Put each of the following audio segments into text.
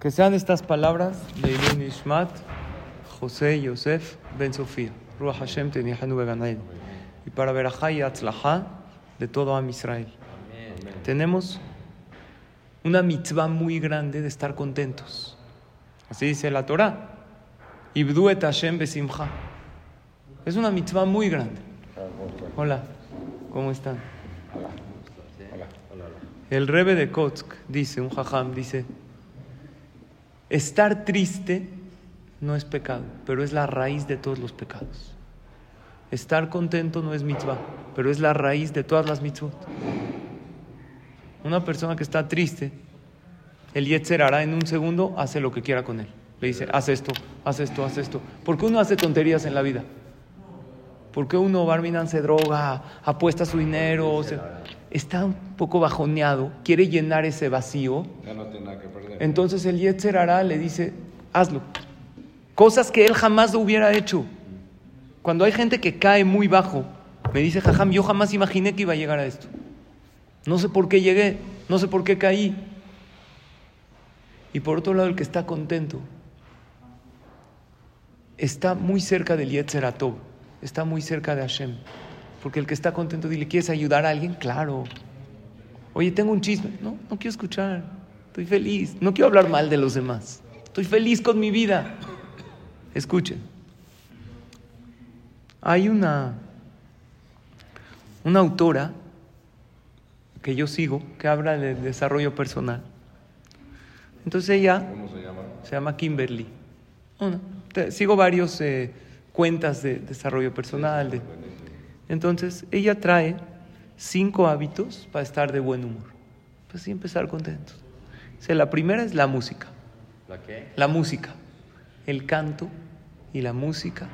Que sean estas palabras de Ilun Ishmat, José Yosef Ben Sofía, Ruach Hashem Tenihanu Beganael. Y para Berajá y Atzlajá de todo Am Israel. Tenemos una mitzvah muy grande de estar contentos. Así dice la Torah. Ibdu et Hashem besimcha. Es una mitzvah muy grande. Hola, ¿cómo están? El Rebbe de Kotsk dice, un jajam, dice, estar triste no es pecado, pero es la raíz de todos los pecados. Estar contento no es mitzvah, pero es la raíz de todas las mitzvot. Una persona que está triste, el Yetzer hará en un segundo, hace lo que quiera con él. Le dice, haz esto, haz esto, haz esto. ¿Por qué uno hace tonterías en la vida? ¿Por qué uno, Barminan, se droga, apuesta su dinero? Está un poco bajoneado, quiere llenar ese vacío. Entonces el Yetzer hará le dice, hazlo. Cosas que él jamás lo hubiera hecho. Cuando hay gente que cae muy bajo, me dice Jajam, yo jamás imaginé que iba a llegar a esto. No sé por qué llegué, no sé por qué caí. Y por otro lado, el que está contento está muy cerca del Yetzer Atov, está muy cerca de Hashem. Porque el que está contento, dile, ¿quieres ayudar a alguien? Claro. Oye, tengo un chisme. No, no quiero escuchar. Estoy feliz. No quiero hablar mal de los demás. Estoy feliz con mi vida. Escuchen. Hay una, una autora que yo sigo que habla de desarrollo personal. Entonces ella ¿Cómo se llama? se llama Kimberly. Te- Sigo varios eh, cuentas de desarrollo personal. de- Entonces ella trae cinco hábitos para estar de buen humor. Pues sí, empezar contentos. La primera es la música. ¿La qué? La música, el canto y la música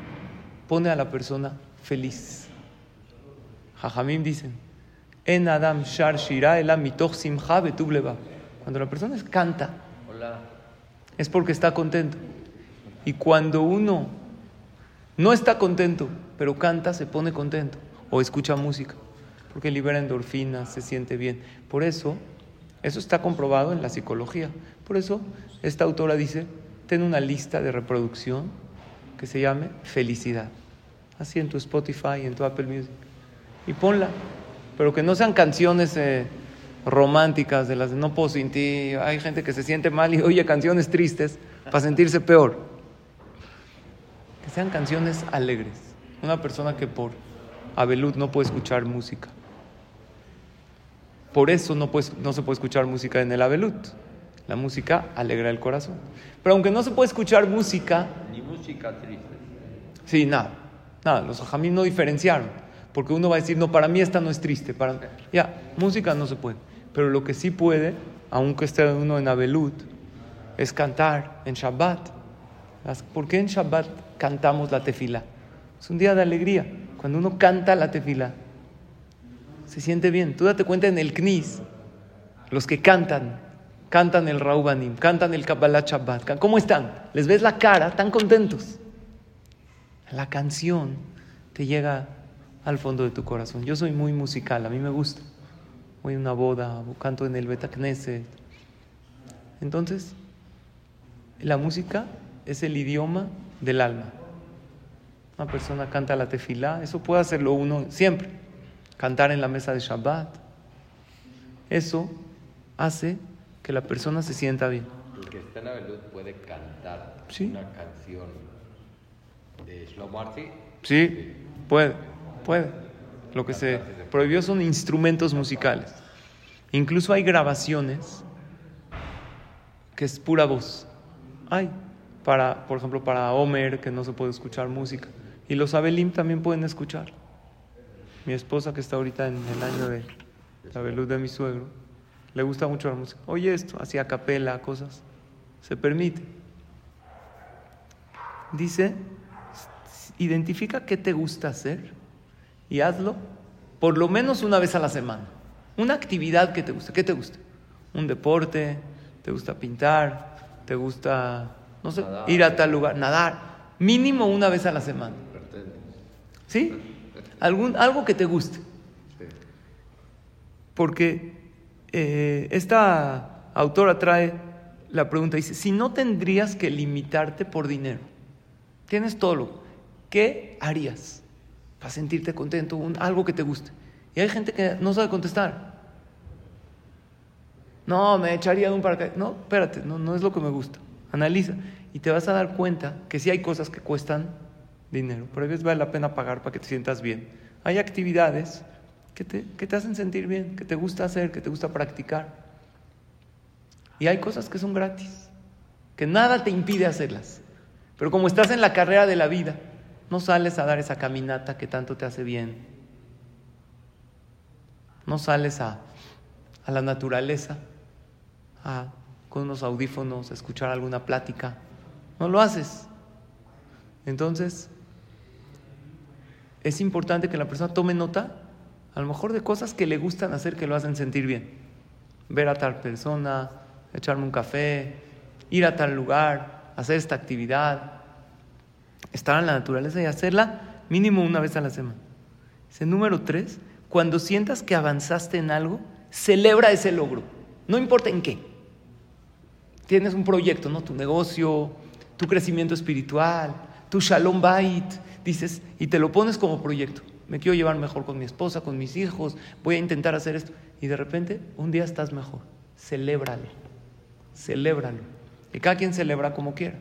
pone a la persona feliz. Jajamim dicen, en Adam Shar Shira Elam mitoch simcha betuv levav". Cuando la persona canta, Hola. es porque está contento. Y cuando uno no está contento, pero canta, se pone contento. O escucha música, porque libera endorfinas, se siente bien. Por eso, eso está comprobado en la psicología. Por eso, esta autora dice, ten una lista de reproducción que se llame felicidad. Así en tu Spotify, en tu Apple Music. Y ponla. Pero que no sean canciones eh, románticas de las de no puedo sin ti. Hay gente que se siente mal y oye canciones tristes para sentirse peor. Que sean canciones alegres. Una persona que por Abelut no puede escuchar música. Por eso no, puede- no se puede escuchar música en el Abelut. La música alegra el corazón. Pero aunque no se puede escuchar música, Ni música triste. Sí, nada, nada, los ajamí no diferenciaron, porque uno va a decir, no, para mí esta no es triste, para... ya, música no se puede, pero lo que sí puede, aunque esté uno en Abelut, es cantar en Shabbat. ¿Por qué en Shabbat cantamos la tefila? Es un día de alegría, cuando uno canta la tefila, se siente bien. Tú date cuenta en el Knis, los que cantan, cantan el Raubanim, cantan el Kabbalah Shabbat, ¿cómo están? Les ves la cara, están contentos. La canción te llega al fondo de tu corazón. Yo soy muy musical, a mí me gusta. Voy a una boda, canto en el Beta Knesset. Entonces, la música es el idioma del alma. Una persona canta la tefilá, eso puede hacerlo uno siempre. Cantar en la mesa de Shabbat. Eso hace que la persona se sienta bien. El que está en Abelut puede cantar Sí. una canción de Shlomo Arti. Sí, puede, puede. Lo que se prohibió son instrumentos musicales. Incluso hay grabaciones que es pura voz. Hay, para, por ejemplo, para Homer, que no se puede escuchar música. Y los Abelim también pueden escuchar. Mi esposa, que está ahorita en el año de la velud de mi suegro, le gusta mucho la música. Oye esto, así a capela, cosas. Se permite. Dice, identifica qué te gusta hacer y hazlo por lo menos una vez a la semana. Una actividad que te guste. ¿Qué te gusta? Un deporte, te gusta pintar, te gusta, no sé, Nadar. ir a tal lugar, nadar. Mínimo una vez a la semana. ¿Sí? Algún, algo que te guste. Porque eh, esta autora trae la pregunta dice, si no tendrías que limitarte por dinero, tienes todo lo, ¿qué harías para sentirte contento, un- algo que te guste? Y hay gente que no sabe contestar. No, me echaría de un paracaídas. No, espérate, no, no es lo que me gusta. Analiza y te vas a dar cuenta que sí hay cosas que cuestan dinero, pero a veces vale la pena pagar para que te sientas bien. Hay actividades que te, que te hacen sentir bien, que te gusta hacer, que te gusta practicar. Y hay cosas que son gratis, que nada te impide hacerlas. Pero como estás en la carrera de la vida, no sales a dar esa caminata que tanto te hace bien. No sales a, a la naturaleza, a, con unos audífonos, escuchar alguna plática. No lo haces. Entonces, es importante que la persona tome nota, a lo mejor de cosas que le gustan hacer que lo hacen sentir bien. Ver a tal persona, echarme un café, ir a tal lugar, hacer esta actividad, estar en la naturaleza y hacerla mínimo una vez a la semana. Dice, número tres, cuando sientas que avanzaste en algo, celebra ese logro, no importa en qué. Tienes un proyecto, ¿no? Tu negocio, tu crecimiento espiritual, tu shalom bait, dices, y te lo pones como proyecto. Me quiero llevar mejor con mi esposa, con mis hijos, voy a intentar hacer esto. Y de repente, un día estás mejor. Celébralo, celébralo. Y cada quien celebra como quiera.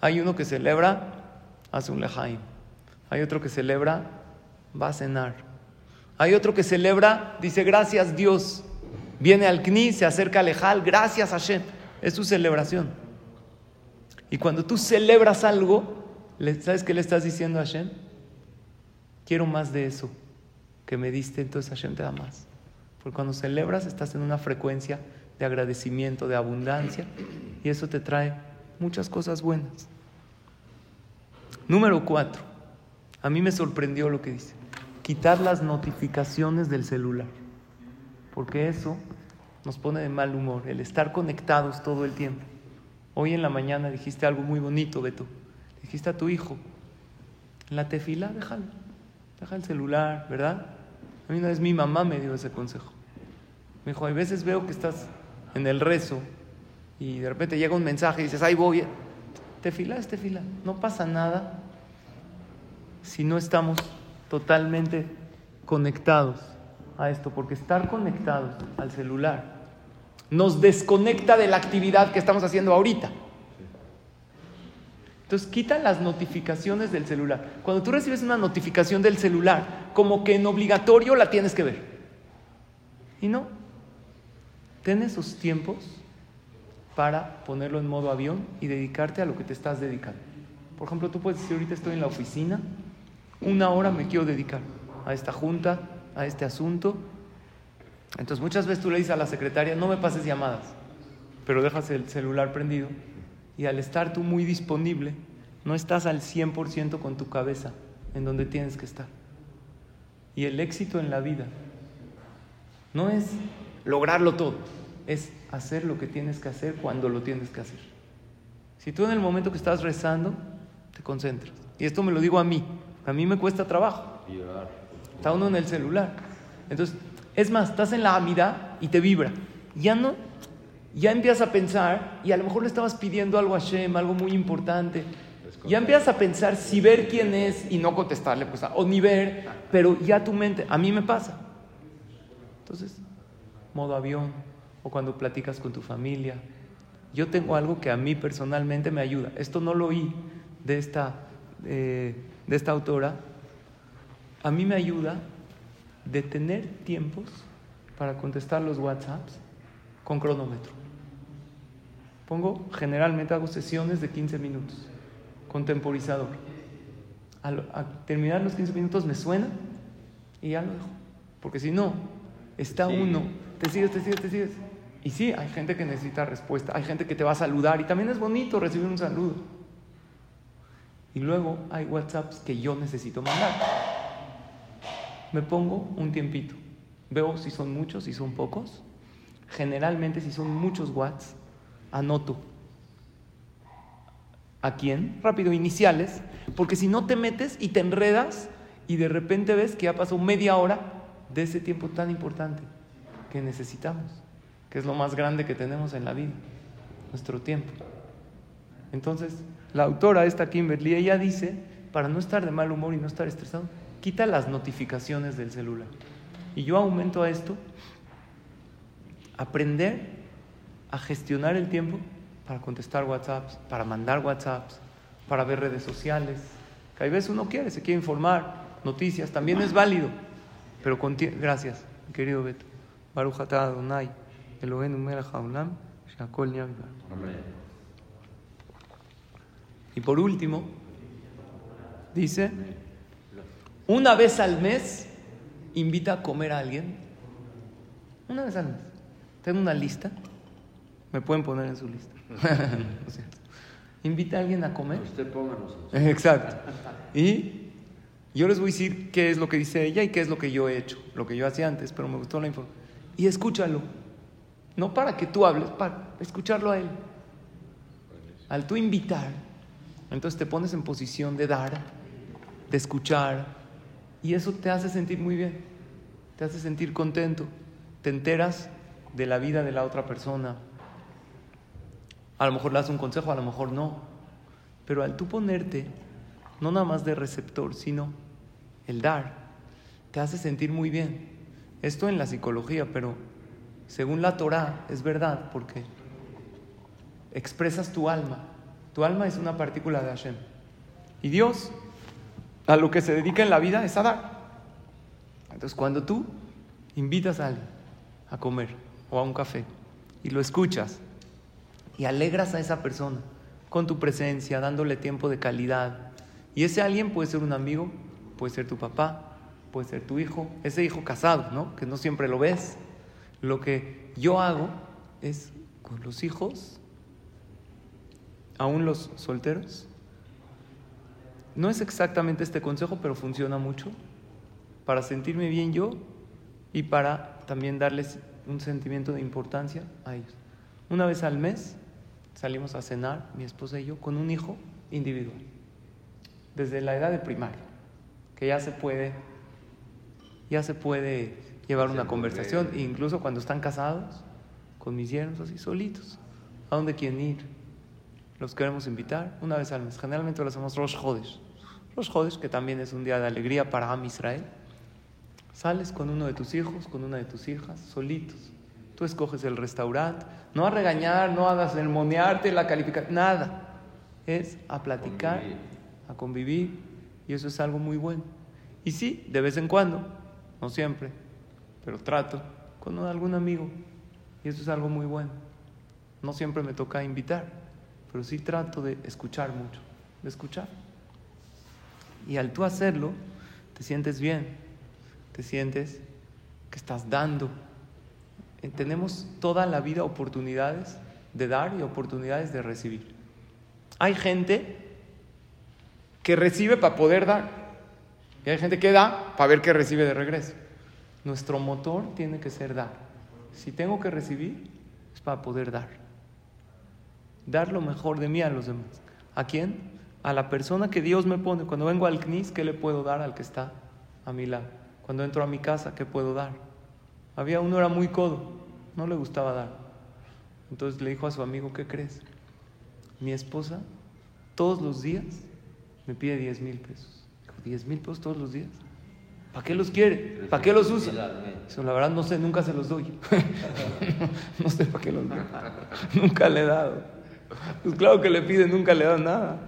Hay uno que celebra, hace un lejaim. Hay otro que celebra, va a cenar. Hay otro que celebra, dice gracias Dios. Viene al Kni, se acerca al Lejal, gracias Hashem. Es su celebración. Y cuando tú celebras algo, ¿sabes qué le estás diciendo a Hashem? Quiero más de eso que me diste, entonces Hashem te da más. Porque cuando celebras estás en una frecuencia de agradecimiento, de abundancia, y eso te trae muchas cosas buenas. Número cuatro. A mí me sorprendió lo que dice. Quitar las notificaciones del celular. Porque eso nos pone de mal humor, el estar conectados todo el tiempo. Hoy en la mañana dijiste algo muy bonito, Beto. Dijiste a tu hijo, la tefila, déjalo. Deja el celular, ¿verdad? A mí una vez mi mamá me dio ese consejo. Me dijo, hay veces veo que estás en el rezo y de repente llega un mensaje y dices, ahí voy. Tefila es tefila. No pasa nada si no estamos totalmente conectados a esto, porque estar conectados al celular nos desconecta de la actividad que estamos haciendo ahorita. Entonces quita las notificaciones del celular. Cuando tú recibes una notificación del celular, como que en obligatorio la tienes que ver. Y no. Ten esos tiempos para ponerlo en modo avión y dedicarte a lo que te estás dedicando. Por ejemplo, tú puedes decir, ahorita estoy en la oficina, una hora me quiero dedicar a esta junta, a este asunto. Entonces muchas veces tú le dices a la secretaria, no me pases llamadas, pero dejas el celular prendido y al estar tú muy disponible, no estás al 100% con tu cabeza en donde tienes que estar. Y el éxito en la vida no es lograrlo todo, es hacer lo que tienes que hacer cuando lo tienes que hacer. Si tú en el momento que estás rezando, te concentras. Y esto me lo digo a mí, a mí me cuesta trabajo. Está uno en el celular. Entonces, es más, estás en la amida y te vibra. Ya no, ya empiezas a pensar, y a lo mejor le estabas pidiendo algo a Shem, algo muy importante. Ya empiezas a pensar si ver quién es y no contestarle, pues, o ni ver, pero ya tu mente, a mí me pasa. Entonces, modo avión, o cuando platicas con tu familia. Yo tengo algo que a mí personalmente me ayuda. Esto no lo oí de esta, eh, de esta autora. A mí me ayuda de tener tiempos para contestar los WhatsApps con cronómetro. Pongo, generalmente hago sesiones de 15 minutos con temporizador. Al, a terminar los 15 minutos me suena y ya lo dejo. Porque si no, está Sí. uno, te sigues, te sigues, te sigues. Y sí, hay gente que necesita respuesta, hay gente que te va a saludar y también es bonito recibir un saludo. Y luego hay WhatsApps que yo necesito mandar. Me pongo un tiempito, veo si son muchos, si son pocos. Generalmente si son muchos watts, anoto. ¿A quién? Rápido, iniciales, porque si no te metes y te enredas y de repente ves que ya pasó media hora de ese tiempo tan importante que necesitamos, que es lo más grande que tenemos en la vida. nuestro tiempo. Entonces, la autora, esta Kimberly, ella dice, para no estar de mal humor y no estar estresado, quita las notificaciones del celular. Y yo aumento a esto, aprender a gestionar el tiempo para contestar WhatsApps, para mandar WhatsApps, para ver redes sociales, que veces uno quiere, se quiere informar, noticias, también es válido, pero gracias, querido Beto. Y por último, dice, una vez al mes invita a comer a alguien. Una vez al mes. Tengo una lista me pueden poner en su lista. Invita a alguien a comer. Usted pónganos. Exacto. Y yo les voy a decir qué es lo que dice ella y qué es lo que yo he hecho, lo que yo hacía antes, pero me gustó la información. Y escúchalo. No para que tú hables, para escucharlo a él. Al tú invitar, entonces te pones en posición de dar, de escuchar, y eso te hace sentir muy bien, te hace sentir contento, te enteras de la vida de la otra persona. A lo mejor le das un consejo, a lo mejor no, pero al tú ponerte, no nada más de receptor, sino el dar, te hace sentir muy bien. Esto en la psicología, pero según la Torah es verdad, porque expresas tu alma. Tu alma es una partícula de Hashem. Y Dios, a lo que se dedica en la vida es a dar. Entonces, cuando tú invitas a alguien a comer o a un café y lo escuchas y alegras a esa persona con tu presencia, dándole tiempo de calidad, y ese alguien puede ser un amigo, puede ser tu papá, puede ser tu hijo, ese hijo casado, ¿no? Que no siempre lo ves. Lo que yo hago es con los hijos aún los solteros. No es exactamente este consejo, pero funciona mucho para sentirme bien yo y para también darles un sentimiento de importancia a ellos. Una vez al mes salimos a cenar, mi esposa y yo, con un hijo individual, desde la edad de primaria, que ya se puede, ya se puede llevar una conversación, incluso cuando están casados, con mis yernos así solitos, a dónde quieren ir, los queremos invitar una vez al mes. Generalmente lo hacemos Rosh Hodesh. Rosh Hodesh, que también es un día de alegría para Am Israel. Sales con uno de tus hijos, con una de tus hijas, solitos. Tú escoges el restaurante. No a regañar, no a sermonearte, la calificación, nada. Es a platicar, a convivir. Y eso es algo muy bueno. Y sí, de vez en cuando, no siempre, pero trato con algún amigo. Y eso es algo muy bueno. No siempre me toca invitar pero sí trato de escuchar mucho, de escuchar. Y al tú hacerlo, te sientes bien, te sientes que estás dando. Tenemos toda la vida oportunidades de dar y oportunidades de recibir. Hay gente que recibe para poder dar y hay gente que da para ver qué recibe de regreso. Nuestro motor tiene que ser dar. Si tengo que recibir, es para poder dar dar lo mejor de mí a los demás. ¿A quién? A la persona que Dios me pone. Cuando vengo al CNIS, ¿qué le puedo dar al que está a mi lado? Cuando entro a mi casa, ¿qué puedo dar? Había uno era muy codo, no le gustaba dar. Entonces le dijo a su amigo, ¿qué crees? Mi esposa todos los días me pide 10 mil pesos. Dijo, 10 mil pesos todos los días. ¿Para qué los quiere? ¿Para qué los usa? Eso, la verdad no sé, nunca se los doy. no sé para qué los doy. nunca le he dado. Pues claro que le pide, nunca le da nada.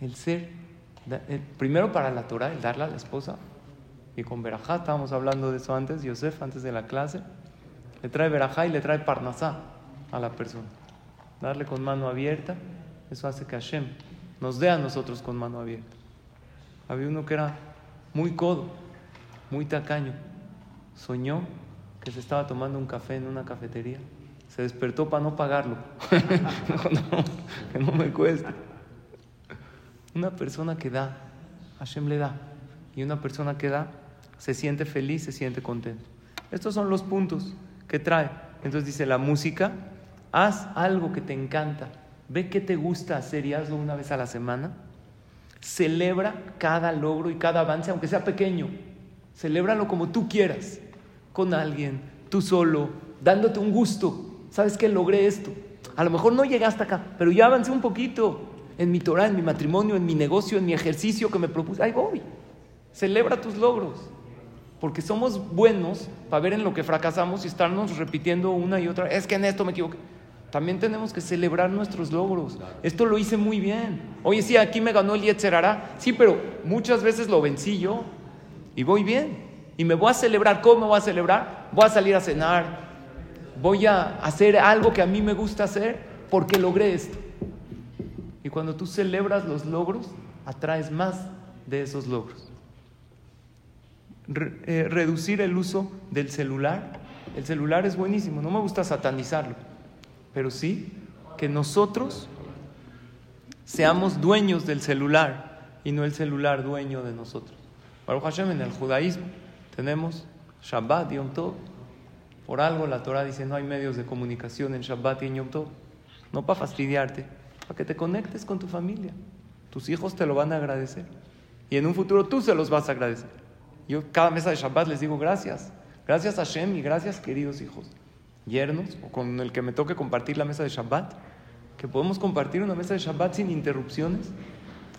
El ser, primero para la Torah, el darle a la esposa. Y con Berajá, estábamos hablando de eso antes, Yosef, antes de la clase, le trae Berajá y le trae Parnasá a la persona. Darle con mano abierta, eso hace que Hashem nos dé a nosotros con mano abierta. Había uno que era muy codo, muy tacaño. Soñó que se estaba tomando un café en una cafetería. Se despertó para no pagarlo. que no me cueste. Una persona que da, Hashem le da. Y una persona que da, se siente feliz, se siente contento. Estos son los puntos que trae. Entonces dice, la música, haz algo que te encanta. Ve qué te gusta hacer y hazlo una vez a la semana. Celebra cada logro y cada avance, aunque sea pequeño. Celébralo como tú quieras con alguien, tú solo, dándote un gusto. ¿Sabes qué? Logré esto. A lo mejor no llegué hasta acá, pero ya avancé un poquito en mi Torah, en mi matrimonio, en mi negocio, en mi ejercicio que me propuse. Ahí voy. Celebra tus logros. Porque somos buenos para ver en lo que fracasamos y estarnos repitiendo una y otra. Es que en esto me equivoqué. También tenemos que celebrar nuestros logros. Esto lo hice muy bien. Oye, sí, aquí me ganó el Yetzerará. Sí, pero muchas veces lo vencí yo. Y voy bien. Y me voy a celebrar. ¿Cómo me voy a celebrar? Voy a salir a cenar. Voy a hacer algo que a mí me gusta hacer porque logré esto. Y cuando tú celebras los logros, atraes más de esos logros. Eh, reducir el uso del celular. El celular es buenísimo, no me gusta satanizarlo, pero sí que nosotros seamos dueños del celular y no el celular dueño de nosotros. Baruch Hashem, en el judaísmo tenemos Shabbat y Yom Tov. Por algo la Torah dice no hay medios de comunicación en Shabbat y en Yom Tov. No para fastidiarte, para que te conectes con tu familia. Tus hijos te lo van a agradecer. Y en un futuro tú se los vas a agradecer. Yo cada mesa de Shabbat les digo gracias. Gracias a Hashem y gracias queridos hijos. Yernos, o con el que me toque compartir la mesa de Shabbat, que podemos compartir una mesa de Shabbat sin interrupciones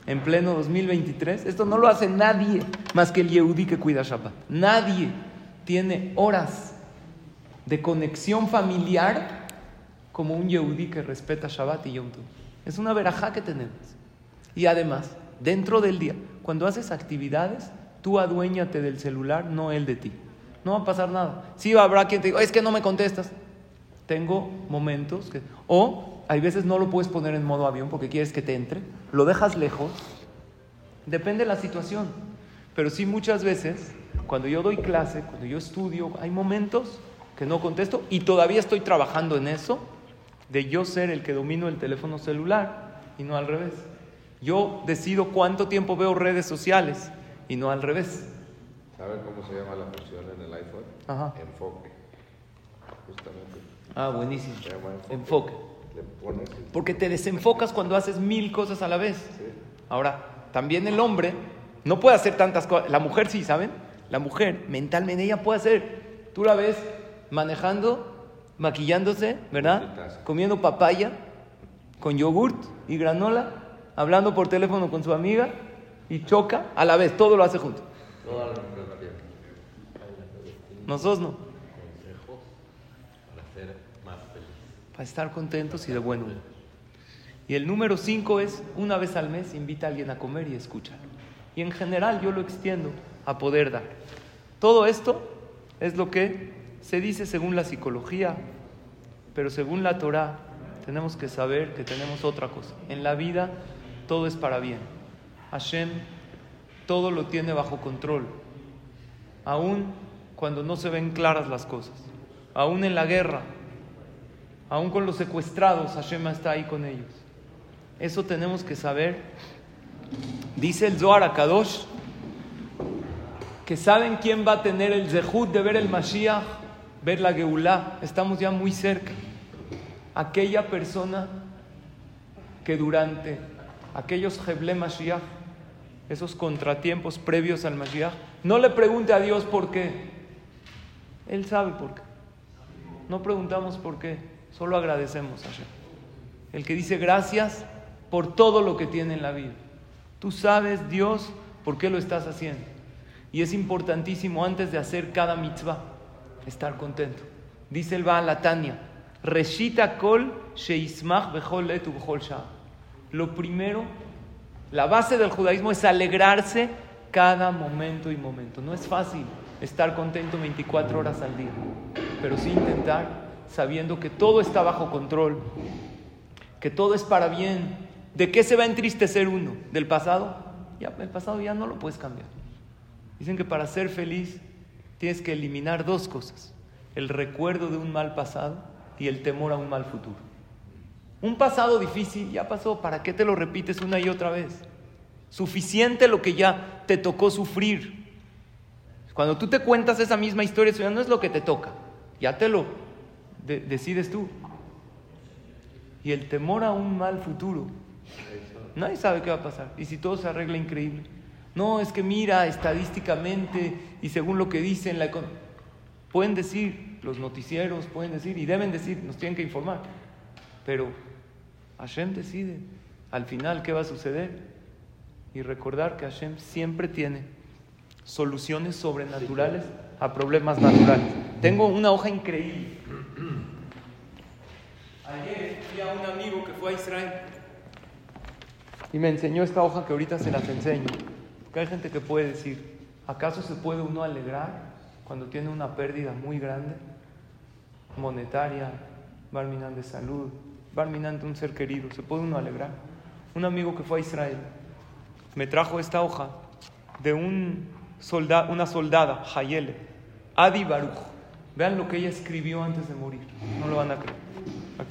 en pleno 2023. Esto no lo hace nadie más que el Yehudi que cuida Shabbat. Nadie tiene horas de conexión familiar como un Yehudi que respeta Shabbat y Yom Tov. Es una verajá que tenemos. Y además, dentro del día, cuando haces actividades, Tú aduéñate del celular, no él de ti. No va a pasar nada. Sí habrá quien te diga, es que no me contestas. Tengo momentos que... O hay veces no lo puedes poner en modo avión porque quieres que te entre. Lo dejas lejos. Depende de la situación. Pero sí muchas veces, cuando yo doy clase, cuando yo estudio, hay momentos que no contesto y todavía estoy trabajando en eso, de yo ser el que domino el teléfono celular y no al revés. Yo decido cuánto tiempo veo redes sociales y no al revés. ¿Saben cómo se llama la función en el iPhone? Ajá. Enfoque. Justamente. Ah, buenísimo. Se llama enfoque. Le pones y- Porque te desenfocas cuando haces mil cosas a la vez. Sí. Ahora, también el hombre no puede hacer tantas cosas. La mujer sí, ¿saben? La mujer, mentalmente, ella puede hacer. Tú la ves manejando, maquillándose, ¿verdad? Comiendo papaya con yogurt y granola, hablando por teléfono con su amiga y choca a la vez. Todo lo hace junto. Nosotros no. Para ser más feliz. Para estar contentos y de buen humor. Y el número cinco es, una vez al mes, invita a alguien a comer y escucha. Y en general yo lo extiendo a poder dar. Todo esto es lo que se dice según la psicología, pero según la Torah tenemos que saber que tenemos otra cosa. En la vida todo es para bien. Hashem todo lo tiene bajo control. Aún cuando no se ven claras las cosas. Aún en la guerra, Aún con los secuestrados, Hashem está ahí con ellos. Eso tenemos que saber. Dice el Zohar a Kadosh que saben quién va a tener el zehut de ver el Mashiach, ver la Geulah. Estamos ya muy cerca. Aquella persona que durante aquellos Heble Mashiach, esos contratiempos previos al Mashiach, no le pregunte a Dios por qué. Él sabe por qué. No preguntamos por qué, solo agradecemos a Hashem. El que dice gracias por todo lo que tiene en la vida. Tú sabes, Dios, por qué lo estás haciendo. Y es importantísimo antes de hacer cada mitzvah estar contento. Dice el Baal Latania, Reshita kol sheismach bechol letu bechol. Lo primero, la base del judaísmo es alegrarse cada momento y momento. No es fácil estar contento 24 horas al día, pero sí intentar sabiendo que todo está bajo control, que todo es para bien. ¿De qué se va a entristecer uno? ¿Del pasado? Ya, el pasado ya no lo puedes cambiar. Dicen que para ser feliz tienes que eliminar dos cosas, el recuerdo de un mal pasado y el temor a un mal futuro. Un pasado difícil ya pasó, ¿para qué te lo repites una y otra vez? Suficiente lo que ya te tocó sufrir. Cuando tú te cuentas esa misma historia, eso ya no es lo que te toca, ya te lo de- decides tú. Y el temor a un mal futuro, nadie sabe qué va a pasar. Y si todo se arregla increíble. No, es que mira, estadísticamente y según lo que dicen, la pueden decir, los noticieros pueden decir, y deben decir, nos tienen que informar. Pero Hashem decide al final qué va a suceder. Y recordar que Hashem siempre tiene soluciones sobrenaturales a problemas naturales. Tengo una hoja increíble. Ayer fui a un amigo que fue a Israel y me enseñó esta hoja que ahorita se las enseño. Porque hay gente que puede decir, ¿acaso se puede uno alegrar cuando tiene una pérdida muy grande? Monetaria, barminan de salud, barminan de un ser querido. ¿Se puede uno alegrar? Un amigo que fue a Israel me trajo esta hoja de un soldado, una soldada, Hayele, Adi Baruch. Vean lo que ella escribió antes de morir. No lo van a creer.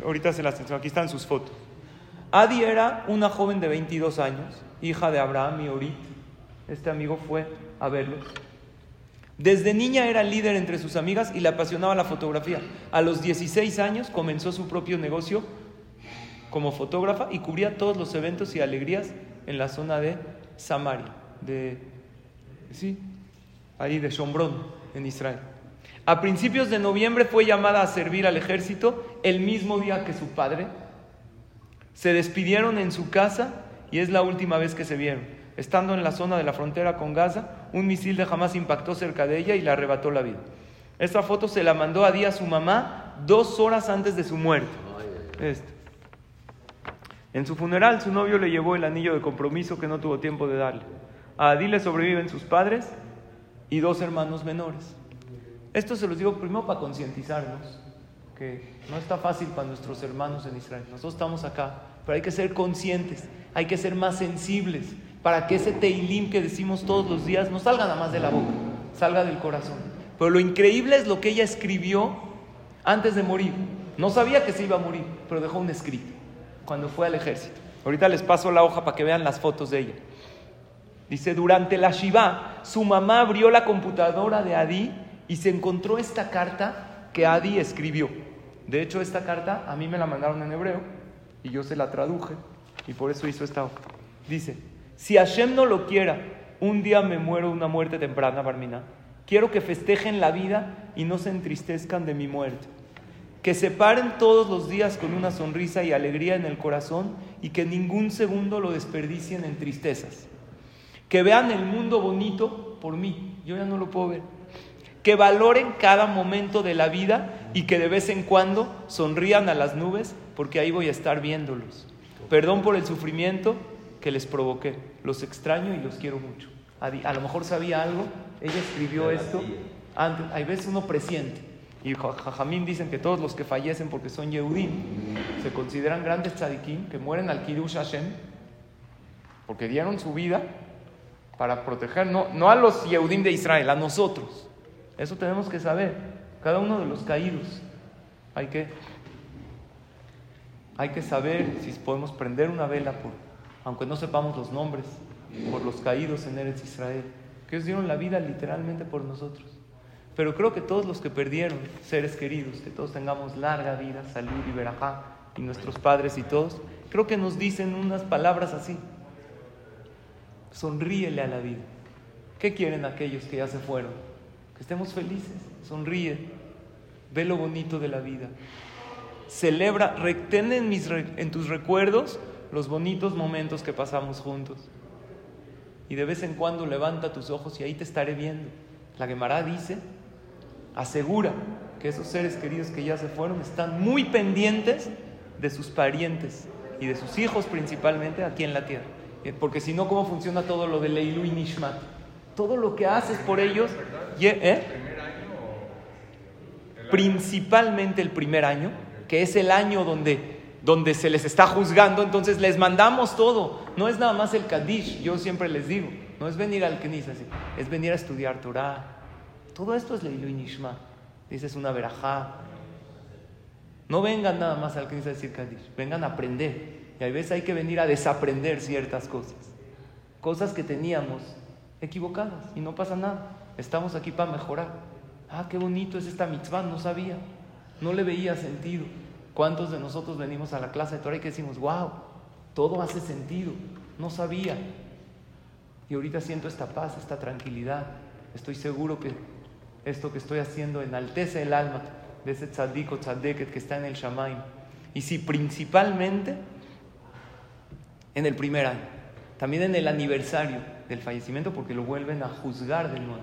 Ahorita se las aquí están sus fotos. Adi era una joven de 22 años, hija de Abraham y Orit. Este amigo fue a verlos. Desde niña era líder entre sus amigas y le apasionaba la fotografía. A los 16 años comenzó su propio negocio como fotógrafa y cubría todos los eventos y alegrías en la zona de Samaria, de, sí, ahí de Shombrón, en Israel. A principios de noviembre fue llamada a servir al ejército el mismo día que su padre. Se despidieron en su casa y es la última vez que se vieron. Estando en la zona de la frontera con Gaza, un misil de Hamas impactó cerca de ella y le arrebató la vida. Esta foto se la mandó a día a su mamá dos horas antes de su muerte. Este. En su funeral, su novio le llevó el anillo de compromiso que no tuvo tiempo de darle. A Adi le sobreviven sus padres y dos hermanos menores. Esto se los digo primero para concientizarnos que no está fácil para nuestros hermanos en Israel. Nosotros estamos acá, pero hay que ser conscientes, hay que ser más sensibles para que ese teilim que decimos todos los días no salga nada más de la boca, salga del corazón. Pero lo increíble es lo que ella escribió antes de morir. No sabía que se iba a morir, pero dejó un escrito cuando fue al ejército. Ahorita les paso la hoja para que vean las fotos de ella. Dice, durante la Shiva, su mamá abrió la computadora de Adi y se encontró esta carta que Adi escribió. De hecho, esta carta a mí me la mandaron en hebreo y yo se la traduje y por eso hizo esta hoja. Dice, si Hashem no lo quiera, un día me muero una muerte temprana, Barmina. Quiero que festejen la vida y no se entristezcan de mi muerte. Que se paren todos los días con una sonrisa y alegría en el corazón y que ningún segundo lo desperdicien en tristezas. Que vean el mundo bonito por mí. Yo ya no lo puedo ver que valoren cada momento de la vida y que de vez en cuando sonrían a las nubes porque ahí voy a estar viéndolos. Perdón por el sufrimiento que les provoqué. Los extraño y los quiero mucho. A, lo mejor sabía algo, ella escribió esto. Antes, hay veces uno presiente. Y Jajamín dicen que todos los que fallecen porque son Yehudim se consideran grandes tzadikim que mueren al Kiddush Hashem porque dieron su vida para proteger, no, no a los Yehudim de Israel, a nosotros. Eso tenemos que saber. Cada uno de los caídos. Hay que, hay que saber si podemos prender una vela, por, aunque no sepamos los nombres, por los caídos en Eretz Israel, que ellos dieron la vida literalmente por nosotros. Pero creo que todos los que perdieron seres queridos, que todos tengamos larga vida, salud y verajá, y nuestros padres y todos, creo que nos dicen unas palabras así. Sonríele a la vida. ¿Qué quieren aquellos que ya se fueron? que estemos felices, sonríe, ve lo bonito de la vida. Celebra, retén en, tus recuerdos los bonitos momentos que pasamos juntos. Y de vez en cuando levanta tus ojos y ahí te estaré viendo. La Gemara dice, asegura que esos seres queridos que ya se fueron están muy pendientes de sus parientes y de sus hijos principalmente aquí en la tierra. Eh, porque si no, ¿cómo funciona todo lo de Leilu y Nishmat? Todo lo que haces por ellos ¿Eh? Principalmente el primer año, que es el año donde, donde se les está juzgando, entonces les mandamos todo. No es nada más el Kadish, yo siempre les digo, no es venir al Knis, es venir a estudiar Torah. Todo esto es Leilu Nishma. Dices una verajá. No vengan nada más al Knis a decir vengan a aprender. Y a veces hay que venir a desaprender ciertas cosas. Cosas que teníamos equivocadas y no pasa nada. Estamos aquí para mejorar. Ah, qué bonito es esta mitzvah, no sabía, no le veía sentido. ¿Cuántos de nosotros venimos a la clase de Torah y que decimos, wow, todo hace sentido, no sabía? Y ahorita siento esta paz, esta tranquilidad. Estoy seguro que esto que estoy haciendo enaltece el alma de ese tzadik o que está en el Shamaim. Y sí, principalmente en el primer año, también en el aniversario del fallecimiento, porque lo vuelven a juzgar de nuevo.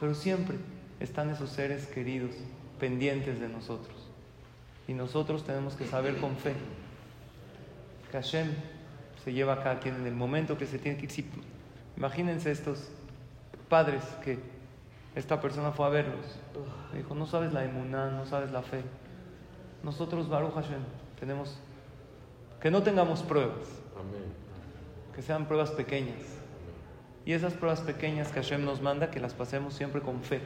Pero siempre están esos seres queridos pendientes de nosotros. Y nosotros tenemos que saber con fe que Hashem se lleva a cada quien en el momento que se tiene que ir. Imagínense estos padres que esta persona fue a verlos. Me dijo, no sabes la emuná, no sabes la fe. Nosotros, Baruch Hashem, tenemos que no tengamos pruebas. Que sean pruebas pequeñas. Y esas pruebas pequeñas que Hashem nos manda, que las pasemos siempre con fe,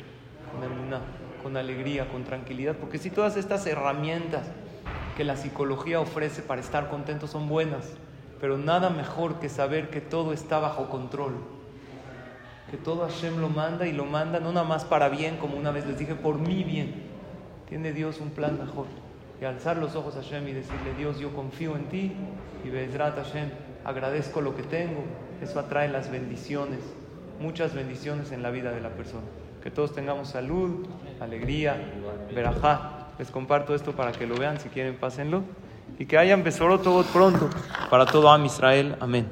con emuná, con alegría, con tranquilidad. Porque si todas estas herramientas que la psicología ofrece para estar contentos son buenas, pero nada mejor que saber que todo está bajo control que todo Hashem lo manda y lo manda no nada más para bien, como una vez les dije, por mi bien. Tiene Dios un plan mejor. Y alzar los ojos a Hashem y decirle, Dios, yo confío en ti y Bezrat Hashem, agradezco lo que tengo. Eso atrae las bendiciones, muchas bendiciones en la vida de la persona. Que todos tengamos salud, alegría, verajá. Les comparto esto para que lo vean, si quieren pásenlo. Y que hayan besorot todo pronto para todo Am Israel. Amén.